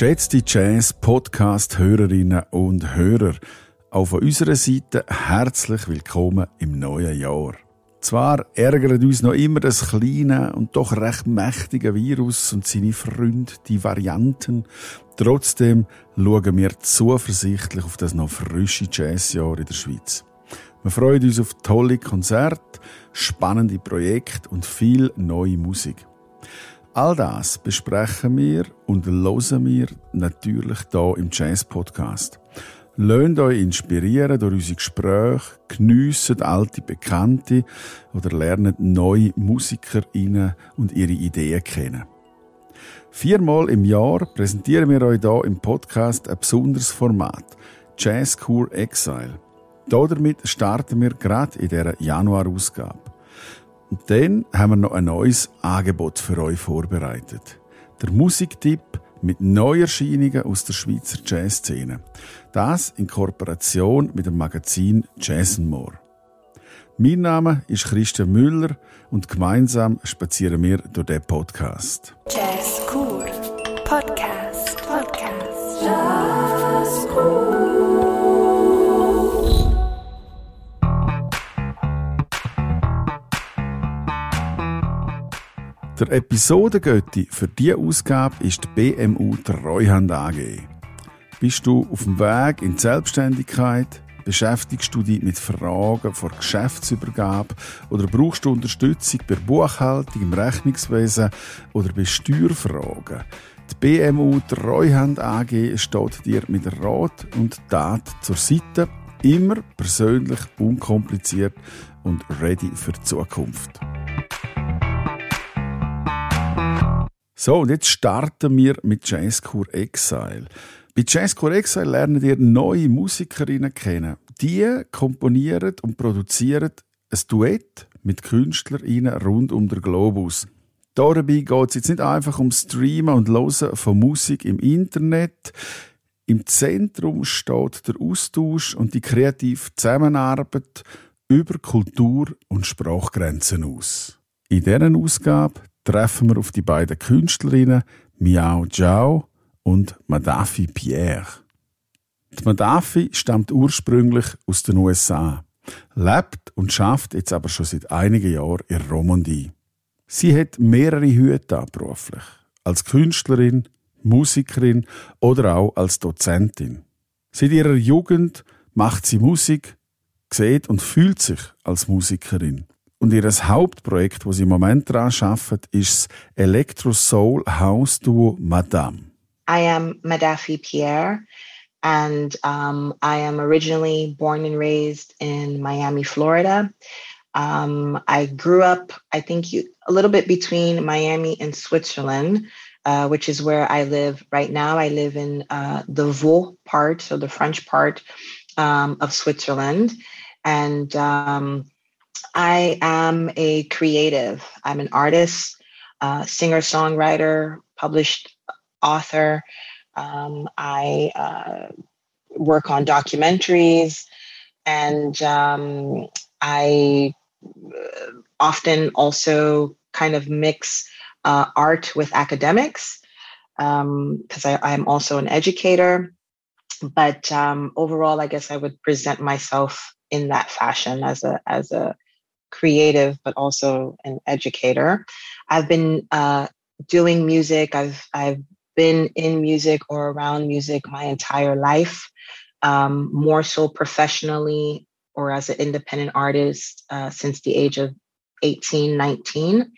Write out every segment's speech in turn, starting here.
Geschätzte Jazz-Podcast-Hörerinnen und Hörer, auch von unserer Seite herzlich willkommen im neuen Jahr. Zwar ärgert uns noch immer das kleine und doch recht mächtige Virus und seine Freunde, die Varianten. Trotzdem schauen wir zuversichtlich auf das noch frische Jazzjahr in der Schweiz. Wir freuen uns auf tolle Konzerte, spannende Projekte und viel neue Musik. All das besprechen wir und hören wir natürlich hier im Jazz Podcast. Lasst euch inspirieren durch unsere Gespräche, geniessen alte Bekannte oder lernt neue MusikerInnen und ihre Ideen kennen. Viermal im Jahr präsentieren wir euch hier im Podcast ein besonderes Format, Jazz Core Exile. Damit starten wir gerade in dieser Januar-Ausgabe. Und dann haben wir noch ein neues Angebot für euch vorbereitet. Der Musiktipp mit Neuerscheinungen aus der Schweizer Jazzszene. Das in Kooperation mit dem Magazin Jazz More. Mein Name ist Christian Müller und gemeinsam spazieren wir durch den Podcast. Jazz Cool Podcast. Podcast. Jazz Cool. Der Episodengötti für diese Ausgabe ist die BMU Treuhand AG. Bist du auf dem Weg in die Selbstständigkeit? Beschäftigst du dich mit Fragen vor Geschäftsübergabe oder brauchst du Unterstützung bei Buchhaltung im Rechnungswesen oder bei Steuerfragen? Die BMU Treuhand AG steht dir mit Rat und Tat zur Seite, immer persönlich, unkompliziert und ready für die Zukunft. So, und jetzt starten wir mit Jazzcore Exile. Bei Jazzcore Exile lernen ihr neue Musikerinnen kennen. Die komponieren und produzieren ein Duett mit KünstlerInnen rund um den Globus. Dabei geht es jetzt nicht einfach um Streamen und Hören von Musik im Internet. Im Zentrum steht der Austausch und die kreative Zusammenarbeit über Kultur- und Sprachgrenzen aus. In dieser Ausgabe treffen wir auf die beiden Künstlerinnen Miao Zhao und Madafi Pierre. Die Madafi stammt ursprünglich aus den USA, lebt und schafft jetzt aber schon seit einigen Jahren in Romandie. Sie hat mehrere Hüte beruflich. Als Künstlerin, Musikerin oder auch als Dozentin. Seit ihrer Jugend macht sie Musik, sieht und fühlt sich als Musikerin. Und ihr Hauptprojekt, das sie im Moment daran arbeitet, ist das Electro Soul House Duo Madame. I am Madafi Pierre, and um, I am originally born and raised in Miami, Florida. Um, I grew up, I think, you, a little bit between Miami and Switzerland, uh, which is where I live right now. I live in uh, the Vaud part, so the French part um, of Switzerland. And um, I am a creative. I'm an artist, uh, singer, songwriter, published author. Um, I uh, work on documentaries, and um, I uh, often also kind of mix uh, art with academics because um, I'm also an educator. But um, overall, I guess I would present myself in that fashion as a as a creative, but also an educator. I've been uh, doing music. I've I've been in music or around music my entire life, um, more so professionally or as an independent artist uh, since the age of 18, 19.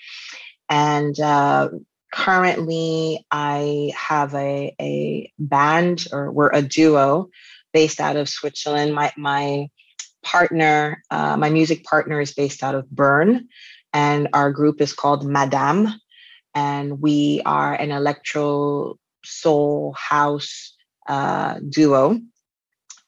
And uh, currently, I have a, a band, or we're a duo based out of Switzerland. My, my partner, uh, my music partner is based out of Bern, and our group is called Madame. And we are an electro soul house uh, duo.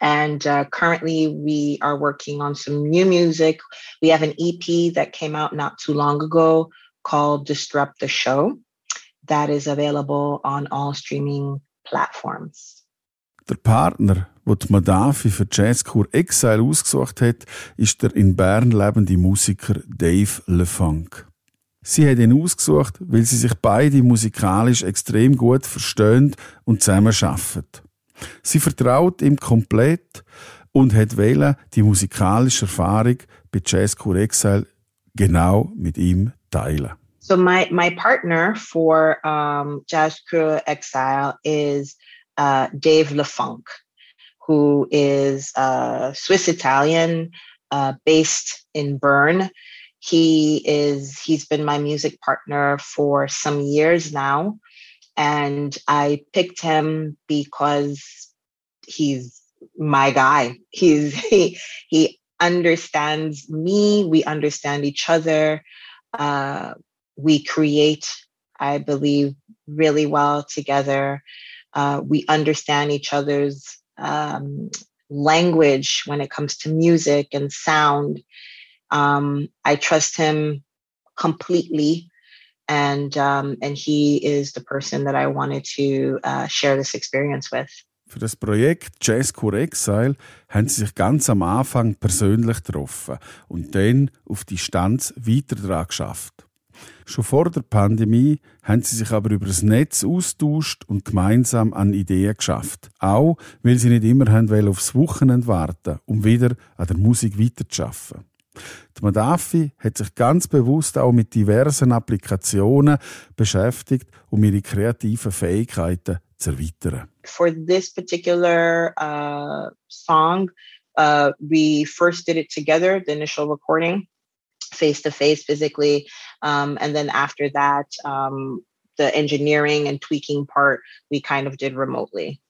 And uh, currently, we are working on some new music. We have an EP that came out not too long ago called Disrupt the Show, that is available on all streaming platforms. Der Partner, den die Madafi für Jazzcore Exile ausgesucht hat, ist der in Bern lebende Musiker Dave LeFunk. Sie hat ihn ausgesucht, weil sie sich beide musikalisch extrem gut verstehen und zusammen. Sie vertraut ihm komplett und hat wählen die musikalische Erfahrung bei Jazz Cool Exile genau mit ihm teilen. So my my partner for um, Jazz Crew Exile is uh, Dave LeFunk, who is uh, Swiss Italian, uh, based in Bern. He is he's been my music partner for some years now, and I picked him because he's my guy. He's he he understands me. We understand each other. Uh, we create, I believe, really well together. Uh, we understand each other's um, language when it comes to music and sound. Um, I trust him completely, and um, and he is the person that I wanted to uh, share this experience with. Für das Projekt Jazz Core Exile haben sie sich ganz am Anfang persönlich getroffen und dann auf Distanz weiter daran geschafft. Schon vor der Pandemie haben sie sich aber über das Netz austauscht und gemeinsam an Ideen geschafft. Auch, weil sie nicht immer haben aufs Wochenende warten, um wieder an der Musik weiterzuarbeiten. Die Madafi hat sich ganz bewusst auch mit diversen Applikationen beschäftigt, um ihre kreativen Fähigkeiten zu erweitern. For this particular uh, song, uh, we first did it together, the initial recording. Face to face physically. Um, and then after that, um, the engineering and tweaking part we kind of did remotely.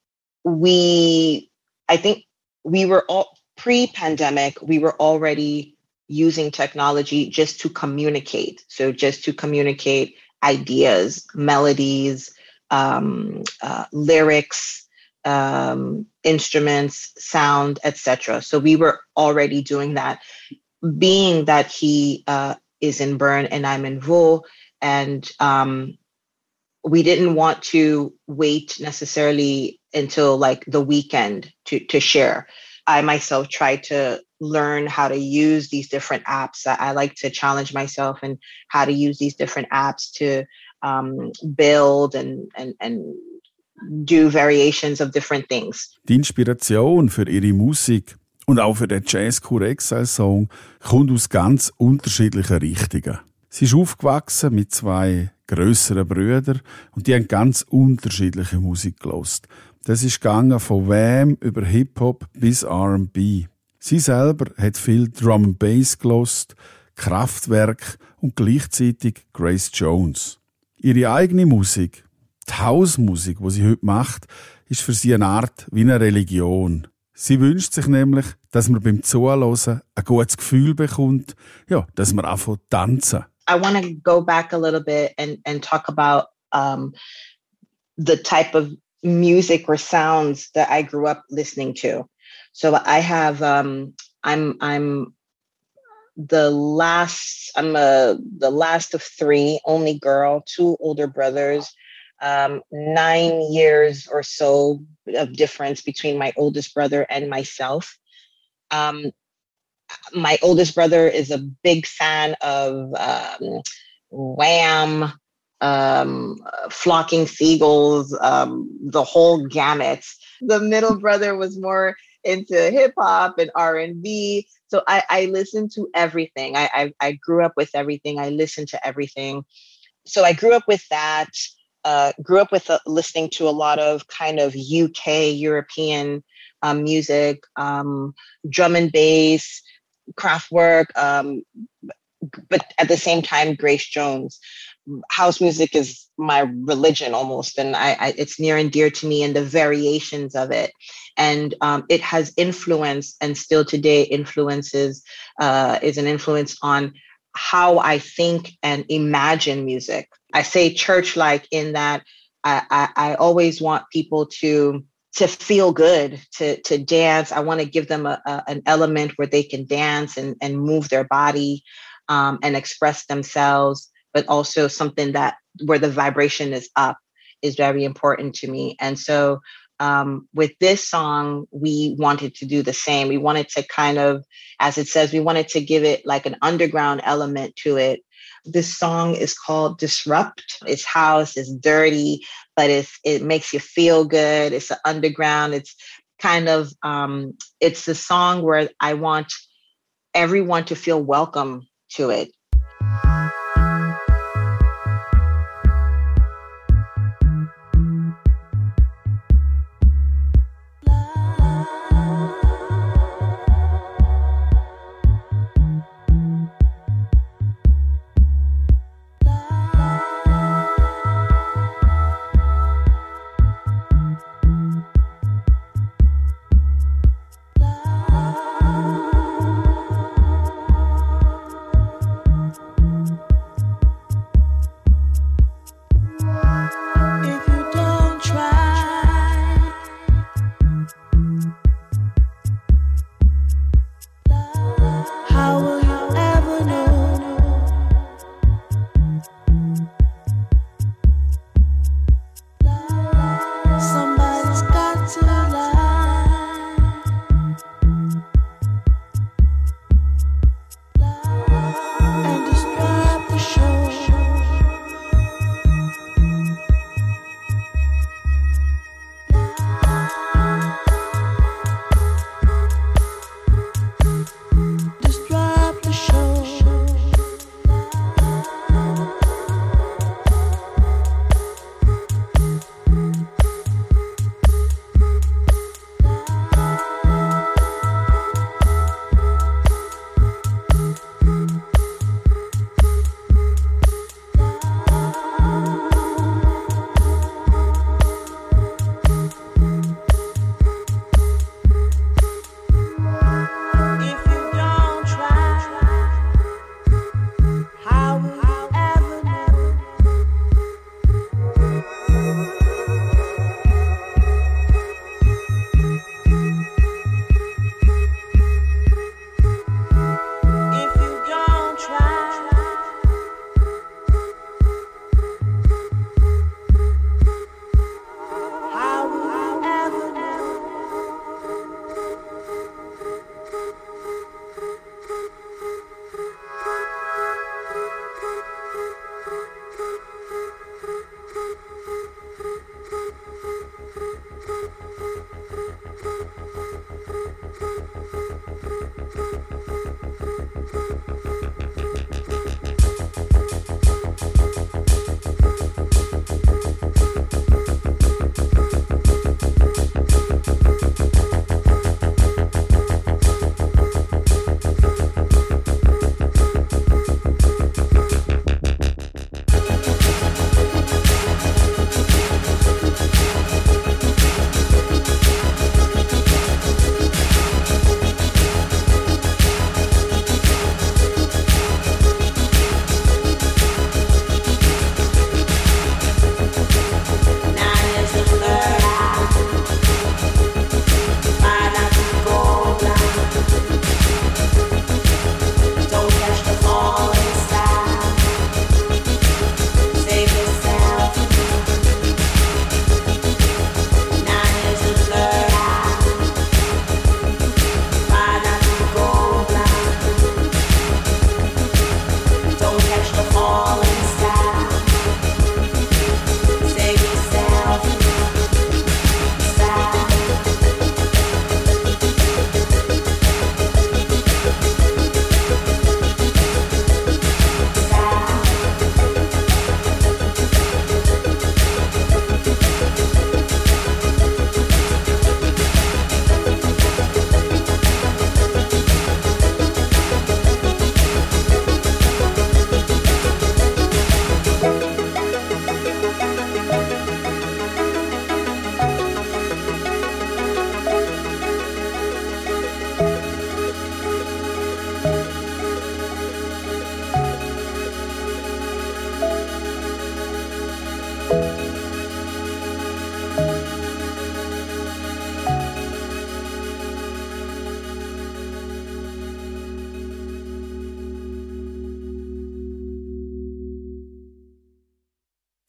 We, I think we were all pre pandemic, we were already using technology just to communicate. So just to communicate ideas, melodies, um, uh, lyrics, um, instruments, sound, etc. So we were already doing that being that he uh, is in Bern and I'm in Vaud, and um, we didn't want to wait necessarily until like the weekend to to share. I myself tried to learn how to use these different apps. I, I like to challenge myself and how to use these different apps to um, build and and and do variations of different things. Die Inspiration für ihre Musik Und auch für den Jazz Core Exile Song kommt aus ganz unterschiedlichen Richtungen. Sie ist aufgewachsen mit zwei grösseren Brüdern und die haben ganz unterschiedliche Musik gelost. Das ist gegangen von Wham über Hip-Hop bis R&B. Sie selber hat viel Drum and Bass gelost, Kraftwerk und gleichzeitig Grace Jones. Ihre eigene Musik, die Hausmusik, die sie heute macht, ist für sie eine Art wie eine Religion. Sie wünscht sich nämlich, dass man beim Zuhören ein gutes Gefühl bekommt, ja, dass man tanzen. I want to go back a little bit and, and talk about um, the type of music or sounds that I grew up listening to. So I have, um, I'm, I'm the last, I'm a, the last of three, only girl, two older brothers um, nine years or so of difference between my oldest brother and myself. Um, my oldest brother is a big fan of um, Wham, um, Flocking Seagulls, um, the whole gamut. The middle brother was more into hip hop and R and B. So I, I listened to everything. I, I, I grew up with everything. I listened to everything. So I grew up with that uh, grew up with uh, listening to a lot of kind of UK European um, music, um, drum and bass, Kraftwerk, um, but at the same time, Grace Jones. House music is my religion almost, and I, I, it's near and dear to me, and the variations of it, and um, it has influence, and still today influences uh, is an influence on how I think and imagine music. I say church like in that I, I, I, always want people to to feel good, to to dance. I want to give them a, a, an element where they can dance and, and move their body um, and express themselves, but also something that where the vibration is up is very important to me. And so um, with this song, we wanted to do the same. We wanted to kind of, as it says, we wanted to give it like an underground element to it, This song is called Disrupt. It's house, it's dirty, but it's it makes you feel good. It's underground. It's kind of um, it's the song where I want everyone to feel welcome to it.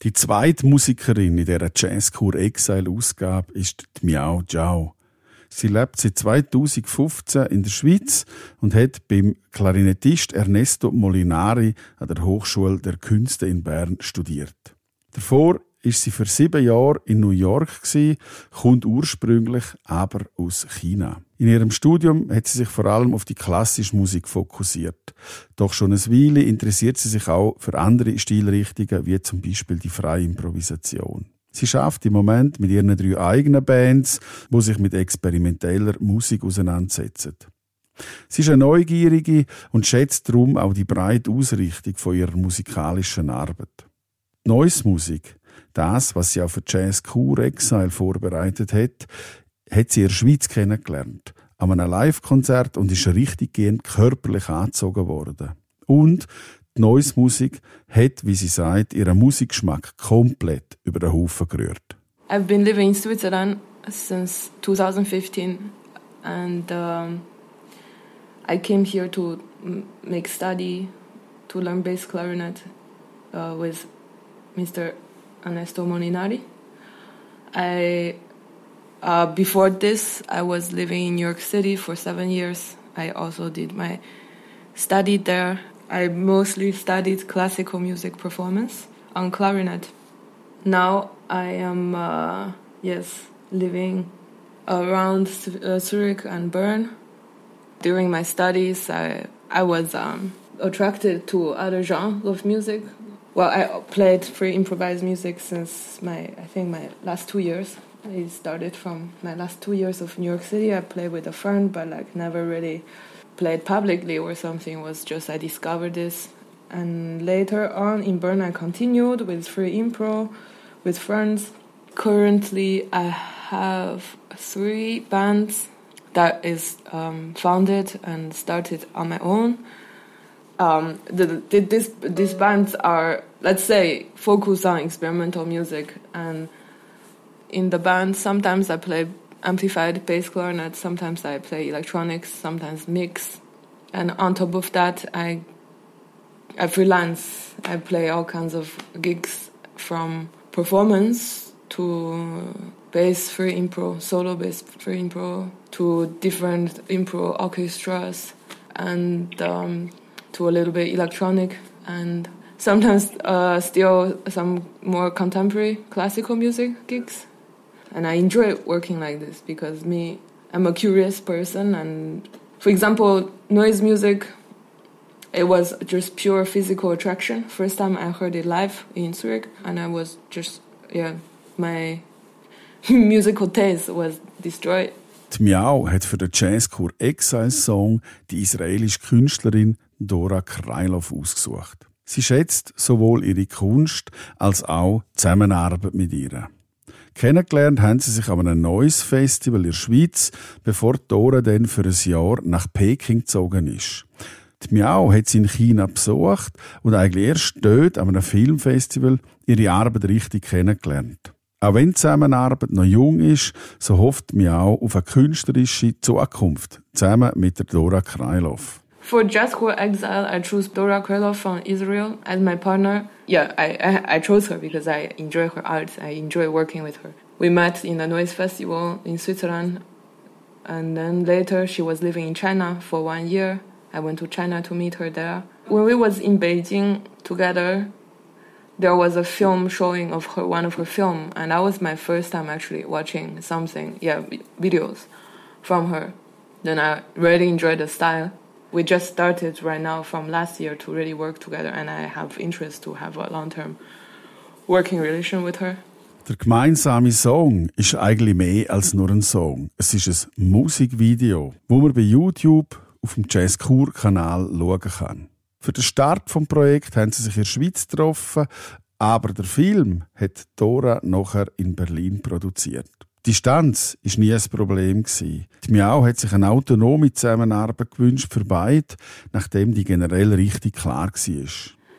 Die zweite Musikerin in dieser Jazzcore Exile Ausgabe ist die Miao Zhao. Sie lebt seit 2015 in der Schweiz und hat beim Klarinettist Ernesto Molinari an der Hochschule der Künste in Bern studiert. Davor ist sie für sieben Jahre in New York gewesen, kommt ursprünglich aber aus China. In ihrem Studium hat sie sich vor allem auf die klassische Musik fokussiert. Doch schon eine Weile interessiert sie sich auch für andere Stilrichtungen, wie zum Beispiel die freie Improvisation. Sie schafft im Moment mit ihren drei eigenen Bands, wo sich mit experimenteller Musik auseinandersetzen. Sie ist eine Neugierige und schätzt darum auch die breite Ausrichtung von ihrer musikalischen Arbeit. Neues Musik das, was sie auch für Jazz Cool Exile vorbereitet hat, hat sie in der Schweiz kennengelernt. An einem Live-Konzert und ist richtig gehend körperlich angezogen worden. Und die Neues Musik hat, wie sie sagt, ihren Musikgeschmack komplett über den Haufen gerührt. I've been living in Switzerland since 2015 and um, I came here to make study, to learn bass clarinet uh, with Mr. Ernesto Molinari. I uh, before this, I was living in New York City for seven years. I also did my study there. I mostly studied classical music performance on clarinet. Now I am uh, yes living around uh, Zurich and Bern. During my studies, I I was um, attracted to other genres of music well, I played free improvised music since my, I think my last two years. It started from my last two years of New York City. I played with a friend, but like never really played publicly or something. It was just I discovered this, and later on in Bern, I continued with free impro, with friends. Currently, I have three bands that is um, founded and started on my own um, the, the, this, these bands are, let's say, focused on experimental music. And in the band, sometimes I play amplified bass clarinet, sometimes I play electronics, sometimes mix. And on top of that, I, I freelance. I play all kinds of gigs from performance to bass free impro, solo bass free impro, to different impro orchestras. And um, to a little bit electronic and sometimes uh, still some more contemporary classical music gigs. And I enjoy working like this because me, I'm a curious person. And for example, noise music, it was just pure physical attraction. First time I heard it live in Zurich, and I was just, yeah, my musical taste was destroyed. Miau hat für den Jazzchor Exile Song die israelische Künstlerin Dora Krylov ausgesucht. Sie schätzt sowohl ihre Kunst als auch die Zusammenarbeit mit ihr. Kennengelernt haben sie sich an einem neues Festival in der Schweiz, bevor Dora dann für ein Jahr nach Peking gezogen ist. Die Miao hat sie in China besucht und eigentlich erst dort an einem Filmfestival ihre Arbeit richtig kennengelernt. Auch wenn die Zusammenarbeit noch jung ist, so hofft Miao auf eine künstlerische Zukunft, zusammen mit der Dora Krylov. For Jazz Core Exile, I chose Dora Krylov from Israel as my partner. Yeah, I, I, I chose her because I enjoy her art. I enjoy working with her. We met in the Noise Festival in Switzerland, and then later she was living in China for one year. I went to China to meet her there. When we was in Beijing together, there was a film showing of her one of her film, and that was my first time actually watching something. Yeah, videos from her. Then I really enjoyed the style we just started right now from last year to really work together, and I have interest to have a long-term working relation with her. Der gemeinsame Song ist eigentlich mehr als nur ein Song. Es ist ein Musikvideo, wo man bei YouTube auf dem Jazz Kur Kanal schauen kann. Für den Start vom Projekt haben sie sich in der Schweiz getroffen, aber der Film hat Dora nachher in Berlin produziert. Distanz war nie ein Problem. Die Miau hat sich eine autonome Zusammenarbeit gewünscht für beide, nachdem die generell richtig klar war.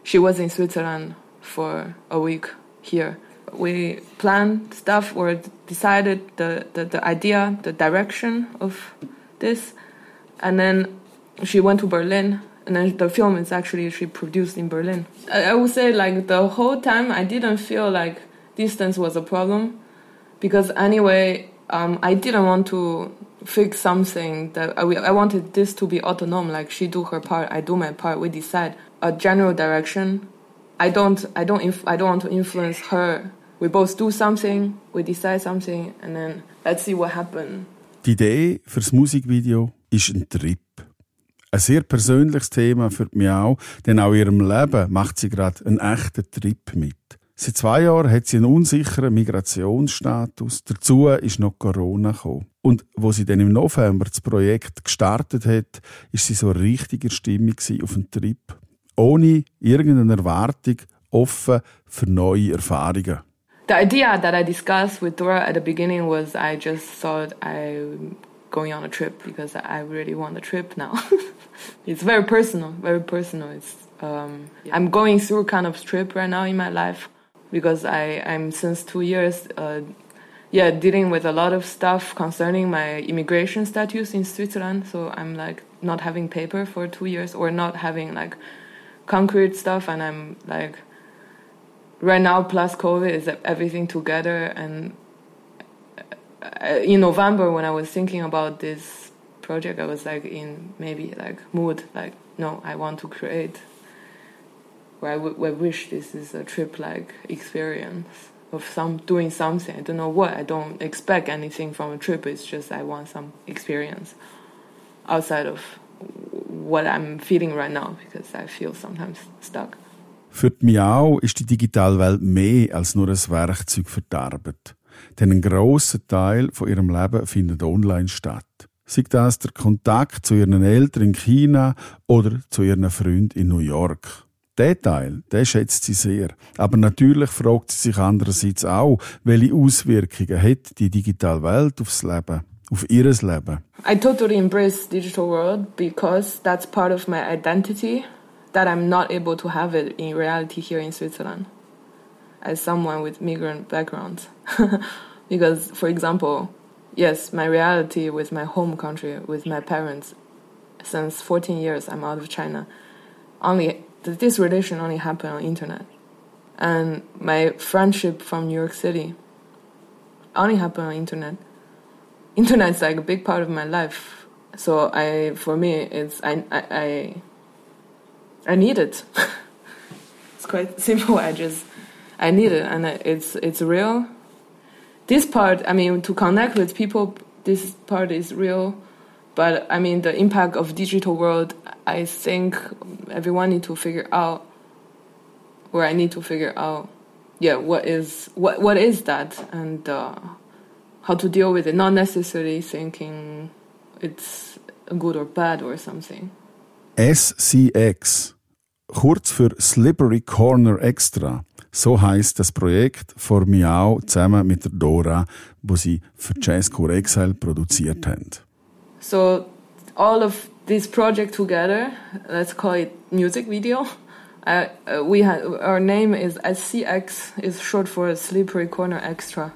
She was in Switzerland for a week here. We planned stuff or decided the, the, the idea, the direction of this. And then she went to Berlin and then the film is actually she produced in Berlin. I, I would say like the whole time I didn't feel like distance was a problem because anyway, um, I didn't want to fix something that I, I wanted this to be autonomous. Like she do her part, I do my part. We decide a general direction. I don't, I don't, inf- I don't want to influence her. We both do something, we decide something, and then let's see what happens. Die Idee für das Musikvideo ist ein Trip. Ein sehr persönliches Thema für mich auch, denn auch in ihrem Leben macht sie gerade einen echten Trip mit. Seit zwei Jahren hat sie einen unsicheren Migrationsstatus. Dazu ist noch Corona gekommen. Und wo sie dann im November das Projekt gestartet hat, ist sie so richtiger Stimmung auf einen Trip. Ohne irgendeine Erwartung, offen für neue Erfahrungen. The idea that I discussed with Dora at the beginning was I just thought I'm going on a trip because I really want a trip now. it's very personal, very personal. It's um, I'm going through kind of trip right now in my life because I I'm since two years. Uh, yeah, dealing with a lot of stuff concerning my immigration status in Switzerland. So I'm like not having paper for two years or not having like concrete stuff, and I'm like right now plus COVID is everything together. And uh, in November when I was thinking about this project, I was like in maybe like mood like no, I want to create. Where I, w- I wish this is a trip like experience of some doing something. I don't know what. I don't expect anything from a trip. It's just I want some experience outside of what I'm feeling right now because I feel sometimes stuck. Für die Miau ist die digitale Welt mehr als nur ein Werkzeug für die Arbeit. Denn ein grosser Teil von ihrem Leben findet online statt. Sei das der Kontakt zu ihren Eltern in China oder zu ihren Freunden in New York. Der Teil, der schätzt sie sehr. Aber natürlich fragt sie sich andererseits auch, welche Auswirkungen hat die digitale Welt aufs Leben, auf ihres Leben. I totally embrace digital world because that's part of my identity that I'm not able to have it in reality here in Switzerland as someone with migrant background. because, for example, yes, my reality with my home country, with my parents, since 14 years I'm out of China, only this relation only happened on internet. And my friendship from New York City only happened on internet. Internet is like a big part of my life. So I, for me, it's I I I, I need it. it's quite simple. I just I need it, and it's it's real. This part, I mean, to connect with people, this part is real. But I mean, the impact of digital world, I think everyone need to figure out, or I need to figure out, yeah, what is what what is that, and uh, how to deal with it. Not necessarily thinking it's good or bad or something. SCX, kurz für Slippery Corner Extra. So heißt das Projekt von Miao zusammen mit der Dora, wo sie für Jazzcore Exile produziert haben. So all of this project together, let's call it music video. Uh, uh, we had our name is SCX is short for Slippery Corner Extra.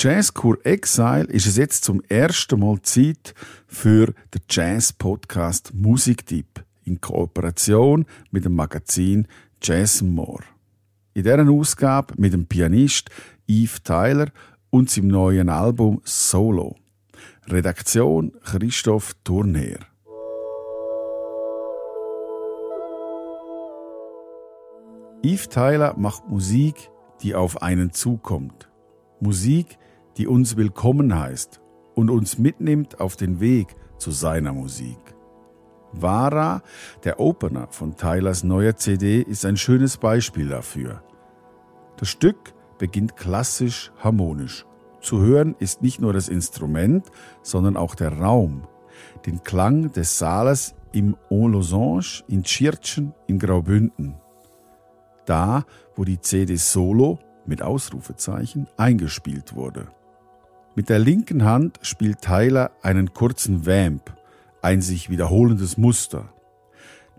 Jazzkur Exile ist es jetzt zum ersten Mal Zeit für den Jazz-Podcast Musiktipp in Kooperation mit dem Magazin Jazz More. In deren Ausgabe mit dem Pianist Yves Tyler und seinem neuen Album Solo. Redaktion Christoph Turner. Yves Tyler macht Musik, die auf einen zukommt. Musik, die uns willkommen heißt und uns mitnimmt auf den Weg zu seiner Musik. Vara, der Opener von Tylers neuer CD, ist ein schönes Beispiel dafür. Das Stück beginnt klassisch harmonisch. Zu hören ist nicht nur das Instrument, sondern auch der Raum, den Klang des Saales im En Losange, in Tschirtschen, in Graubünden. Da, wo die CD Solo mit Ausrufezeichen eingespielt wurde. Mit der linken Hand spielt Tyler einen kurzen Vamp, ein sich wiederholendes Muster.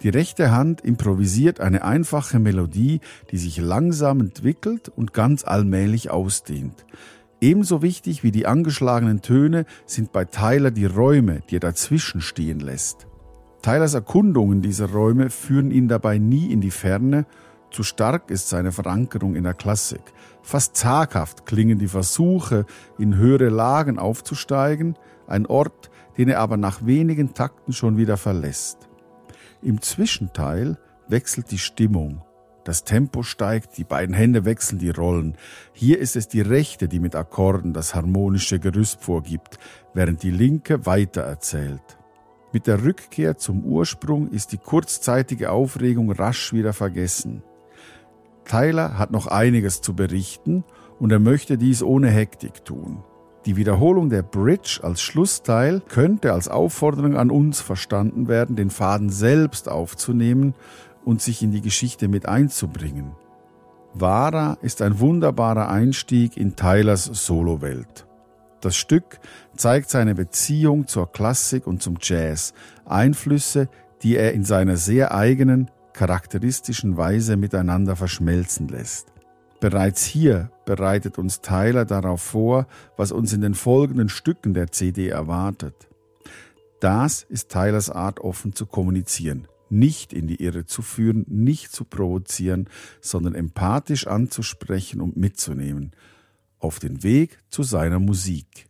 Die rechte Hand improvisiert eine einfache Melodie, die sich langsam entwickelt und ganz allmählich ausdehnt. Ebenso wichtig wie die angeschlagenen Töne sind bei Tyler die Räume, die er dazwischen stehen lässt. Tylers Erkundungen dieser Räume führen ihn dabei nie in die Ferne, zu stark ist seine Verankerung in der Klassik. Fast zaghaft klingen die Versuche, in höhere Lagen aufzusteigen, ein Ort, den er aber nach wenigen Takten schon wieder verlässt. Im Zwischenteil wechselt die Stimmung. Das Tempo steigt, die beiden Hände wechseln die Rollen. Hier ist es die rechte, die mit Akkorden das harmonische Gerüst vorgibt, während die linke weiter erzählt. Mit der Rückkehr zum Ursprung ist die kurzzeitige Aufregung rasch wieder vergessen. Tyler hat noch einiges zu berichten und er möchte dies ohne Hektik tun. Die Wiederholung der Bridge als Schlussteil könnte als Aufforderung an uns verstanden werden, den Faden selbst aufzunehmen und sich in die Geschichte mit einzubringen. Vara ist ein wunderbarer Einstieg in Tylers Solowelt. Das Stück zeigt seine Beziehung zur Klassik und zum Jazz, Einflüsse, die er in seiner sehr eigenen, charakteristischen Weise miteinander verschmelzen lässt. Bereits hier bereitet uns Tyler darauf vor, was uns in den folgenden Stücken der CD erwartet. Das ist Tylers Art, offen zu kommunizieren, nicht in die Irre zu führen, nicht zu provozieren, sondern empathisch anzusprechen und mitzunehmen, auf den Weg zu seiner Musik.